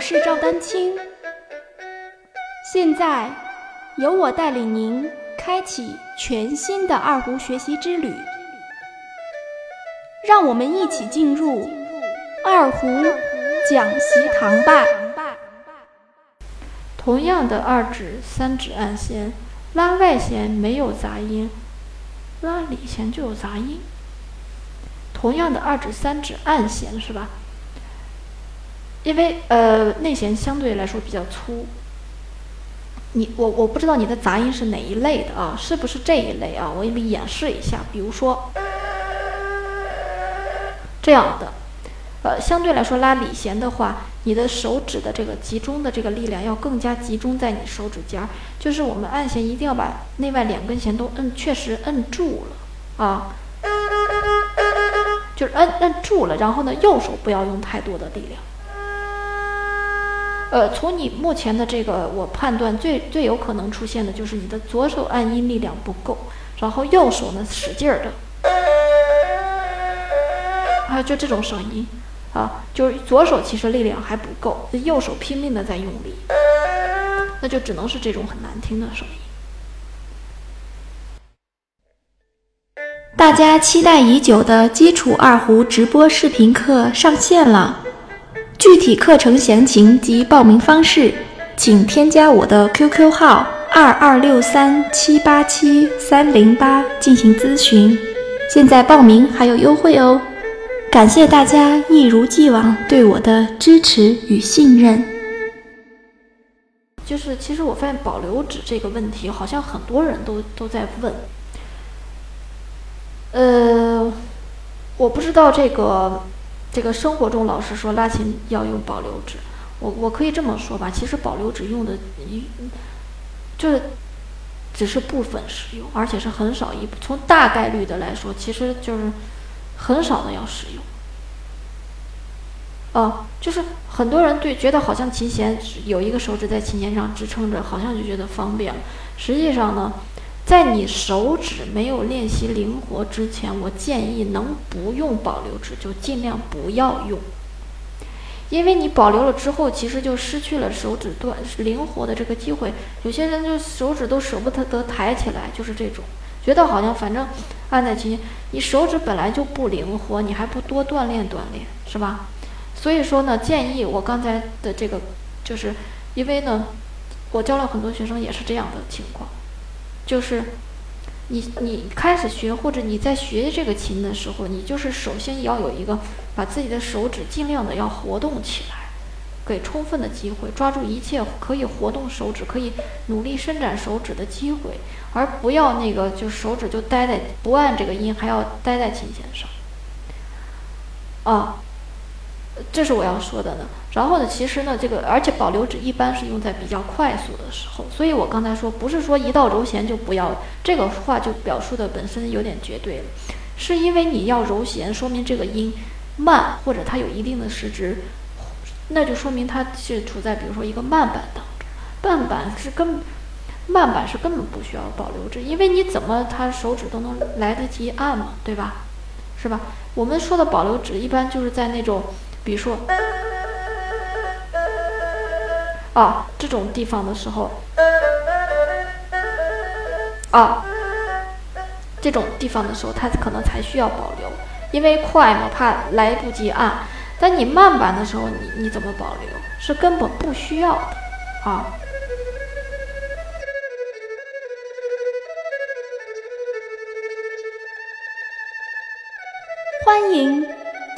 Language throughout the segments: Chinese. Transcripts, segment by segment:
我是赵丹青。现在，由我带领您开启全新的二胡学习之旅。让我们一起进入二胡讲习堂吧。同样的二指、三指按弦，拉外弦没有杂音，拉里弦就有杂音。同样的二指、三指按弦是吧？因为呃内弦相对来说比较粗。你我我不知道你的杂音是哪一类的啊？是不是这一类啊？我给你演示一下，比如说。这样的，呃，相对来说拉里弦的话，你的手指的这个集中的这个力量要更加集中在你手指尖儿，就是我们按弦一定要把内外两根弦都摁，确实摁住了啊，就是摁摁住了，然后呢，右手不要用太多的力量。呃，从你目前的这个，我判断最最有可能出现的就是你的左手按音力量不够，然后右手呢使劲儿的。啊，就这种声音，啊，就是左手其实力量还不够，右手拼命的在用力，那就只能是这种很难听的声音。大家期待已久的基础二胡直播视频课上线了，具体课程详情及报名方式，请添加我的 QQ 号二二六三七八七三零八进行咨询，现在报名还有优惠哦。感谢大家一如既往对我的支持与信任。就是，其实我发现保留指这个问题，好像很多人都都在问。呃，我不知道这个这个生活中老师说拉琴要用保留指，我我可以这么说吧，其实保留指用的一就是只是部分使用，而且是很少一从大概率的来说，其实就是。很少的要使用，哦，就是很多人对觉得好像琴弦有一个手指在琴弦上支撑着，好像就觉得方便。实际上呢，在你手指没有练习灵活之前，我建议能不用保留指就尽量不要用，因为你保留了之后，其实就失去了手指断灵活的这个机会。有些人就手指都舍不得抬起来，就是这种。觉得好像反正按在琴，你手指本来就不灵活，你还不多锻炼锻炼，是吧？所以说呢，建议我刚才的这个，就是因为呢，我教了很多学生也是这样的情况，就是你你开始学或者你在学这个琴的时候，你就是首先要有一个把自己的手指尽量的要活动起来。给充分的机会，抓住一切可以活动手指、可以努力伸展手指的机会，而不要那个就手指就待在不按这个音，还要待在琴弦上。啊，这是我要说的呢。然后呢，其实呢，这个而且保留指一般是用在比较快速的时候，所以我刚才说不是说一到揉弦就不要，这个话就表述的本身有点绝对了，是因为你要揉弦，说明这个音慢或者它有一定的时值。那就说明它是处在比如说一个慢板当中，慢板是根，慢板是根本不需要保留指，因为你怎么他手指都能来得及按嘛，对吧？是吧？我们说的保留指一般就是在那种，比如说啊这种地方的时候，啊这种地方的时候，它可能才需要保留，因为快嘛，怕来不及按。但你慢板的时候，你你怎么保留？是根本不需要的啊！欢迎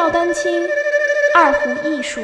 赵丹青二胡艺术”。